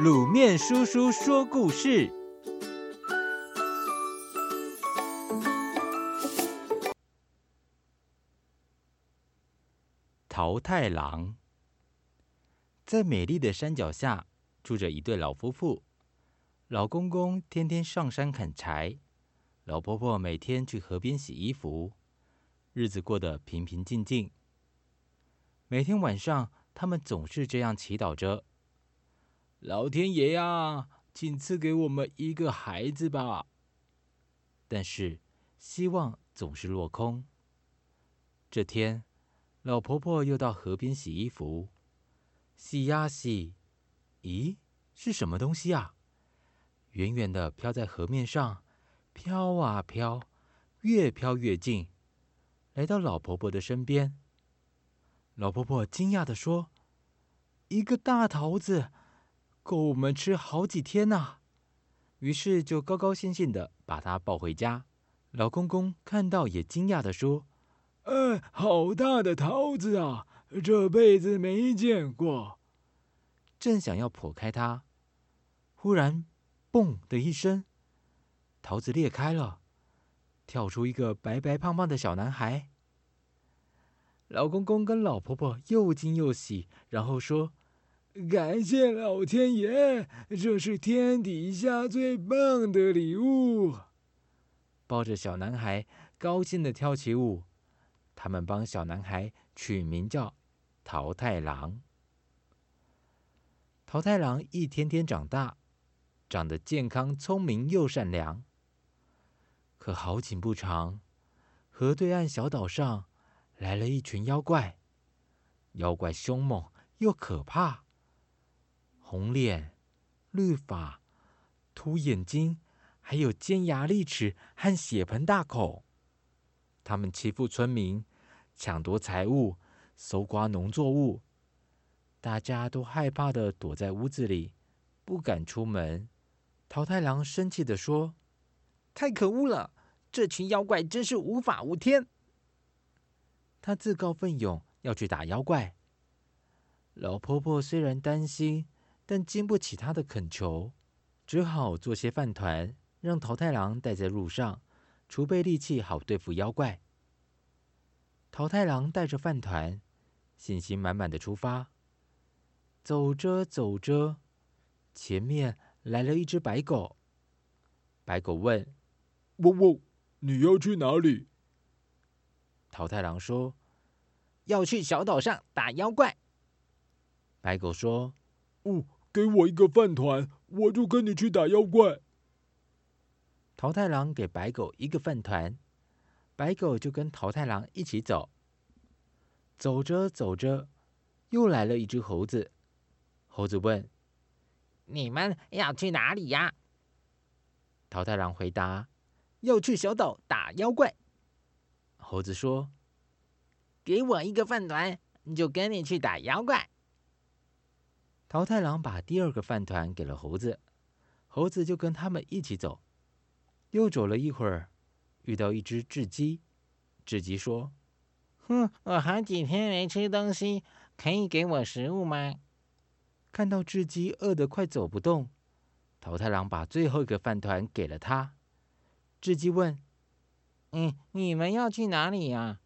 卤面叔叔说故事：桃太郎。在美丽的山脚下，住着一对老夫妇。老公公天天上山砍柴，老婆婆每天去河边洗衣服，日子过得平平静静。每天晚上，他们总是这样祈祷着。老天爷呀，请赐给我们一个孩子吧！但是希望总是落空。这天，老婆婆又到河边洗衣服，洗呀洗，咦，是什么东西啊？远远的飘在河面上，飘啊飘，越飘越近，来到老婆婆的身边。老婆婆惊讶地说：“一个大桃子。”够我们吃好几天呐！于是就高高兴兴的把它抱回家。老公公看到也惊讶的说：“哎，好大的桃子啊，这辈子没见过。”正想要剖开它，忽然“嘣”的一声，桃子裂开了，跳出一个白白胖胖的小男孩。老公公跟老婆婆又惊又喜，然后说。感谢老天爷，这是天底下最棒的礼物。抱着小男孩，高兴的跳起舞。他们帮小男孩取名叫桃太郎。桃太郎一天天长大，长得健康、聪明又善良。可好景不长，河对岸小岛上来了一群妖怪，妖怪凶猛又可怕。红脸、绿发、凸眼睛，还有尖牙利齿和血盆大口。他们欺负村民，抢夺财物，搜刮农作物。大家都害怕的躲在屋子里，不敢出门。桃太郎生气的说：“太可恶了！这群妖怪真是无法无天。”他自告奋勇要去打妖怪。老婆婆虽然担心。但经不起他的恳求，只好做些饭团，让桃太郎带在路上，储备力气，好对付妖怪。桃太郎带着饭团，信心满满的出发。走着走着，前面来了一只白狗。白狗问：“汪汪，你要去哪里？”桃太郎说：“要去小岛上打妖怪。”白狗说。哦，给我一个饭团，我就跟你去打妖怪。桃太郎给白狗一个饭团，白狗就跟桃太郎一起走。走着走着，又来了一只猴子。猴子问：“你们要去哪里呀？”桃太郎回答：“要去小岛打妖怪。”猴子说：“给我一个饭团，就跟你去打妖怪。”桃太郎把第二个饭团给了猴子，猴子就跟他们一起走。又走了一会儿，遇到一只雉鸡。雉鸡说：“哼，我好几天没吃东西，可以给我食物吗？”看到雉鸡饿得快走不动，桃太郎把最后一个饭团给了他。雉鸡问：“嗯，你们要去哪里呀？”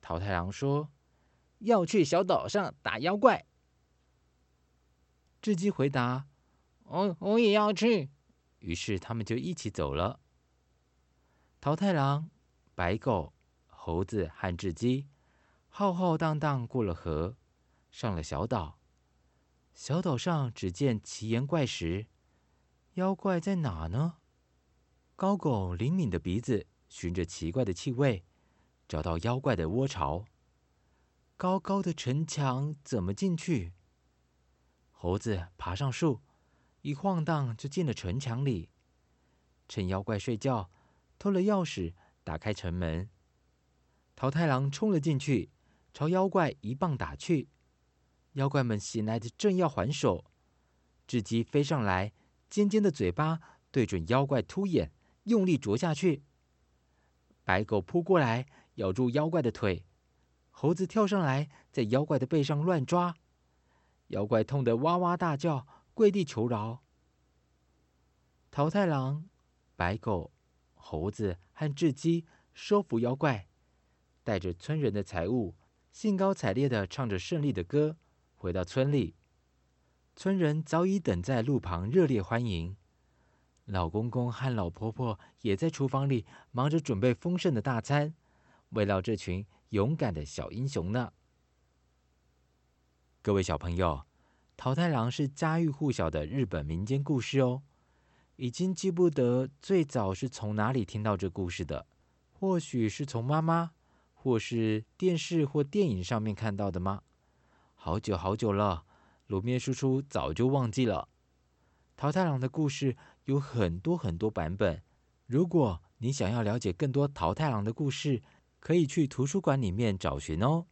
桃太郎说：“要去小岛上打妖怪。”智鸡回答：“我我也要去。”于是他们就一起走了。桃太郎、白狗、猴子和智鸡浩浩荡荡过了河，上了小岛。小岛上只见奇岩怪石，妖怪在哪呢？高狗灵敏的鼻子寻着奇怪的气味，找到妖怪的窝巢。高高的城墙怎么进去？猴子爬上树，一晃荡就进了城墙里。趁妖怪睡觉，偷了钥匙，打开城门。桃太郎冲了进去，朝妖怪一棒打去。妖怪们醒来的正要还手，雉鸡飞上来，尖尖的嘴巴对准妖怪凸眼，用力啄下去。白狗扑过来，咬住妖怪的腿。猴子跳上来，在妖怪的背上乱抓。妖怪痛得哇哇大叫，跪地求饶。桃太郎、白狗、猴子和雉鸡收服妖怪，带着村人的财物，兴高采烈地唱着胜利的歌，回到村里。村人早已等在路旁，热烈欢迎。老公公和老婆婆也在厨房里忙着准备丰盛的大餐，慰劳这群勇敢的小英雄呢。各位小朋友，桃太郎是家喻户晓的日本民间故事哦。已经记不得最早是从哪里听到这故事的，或许是从妈妈，或是电视或电影上面看到的吗？好久好久了，鲁面叔叔早就忘记了。桃太郎的故事有很多很多版本，如果你想要了解更多桃太郎的故事，可以去图书馆里面找寻哦。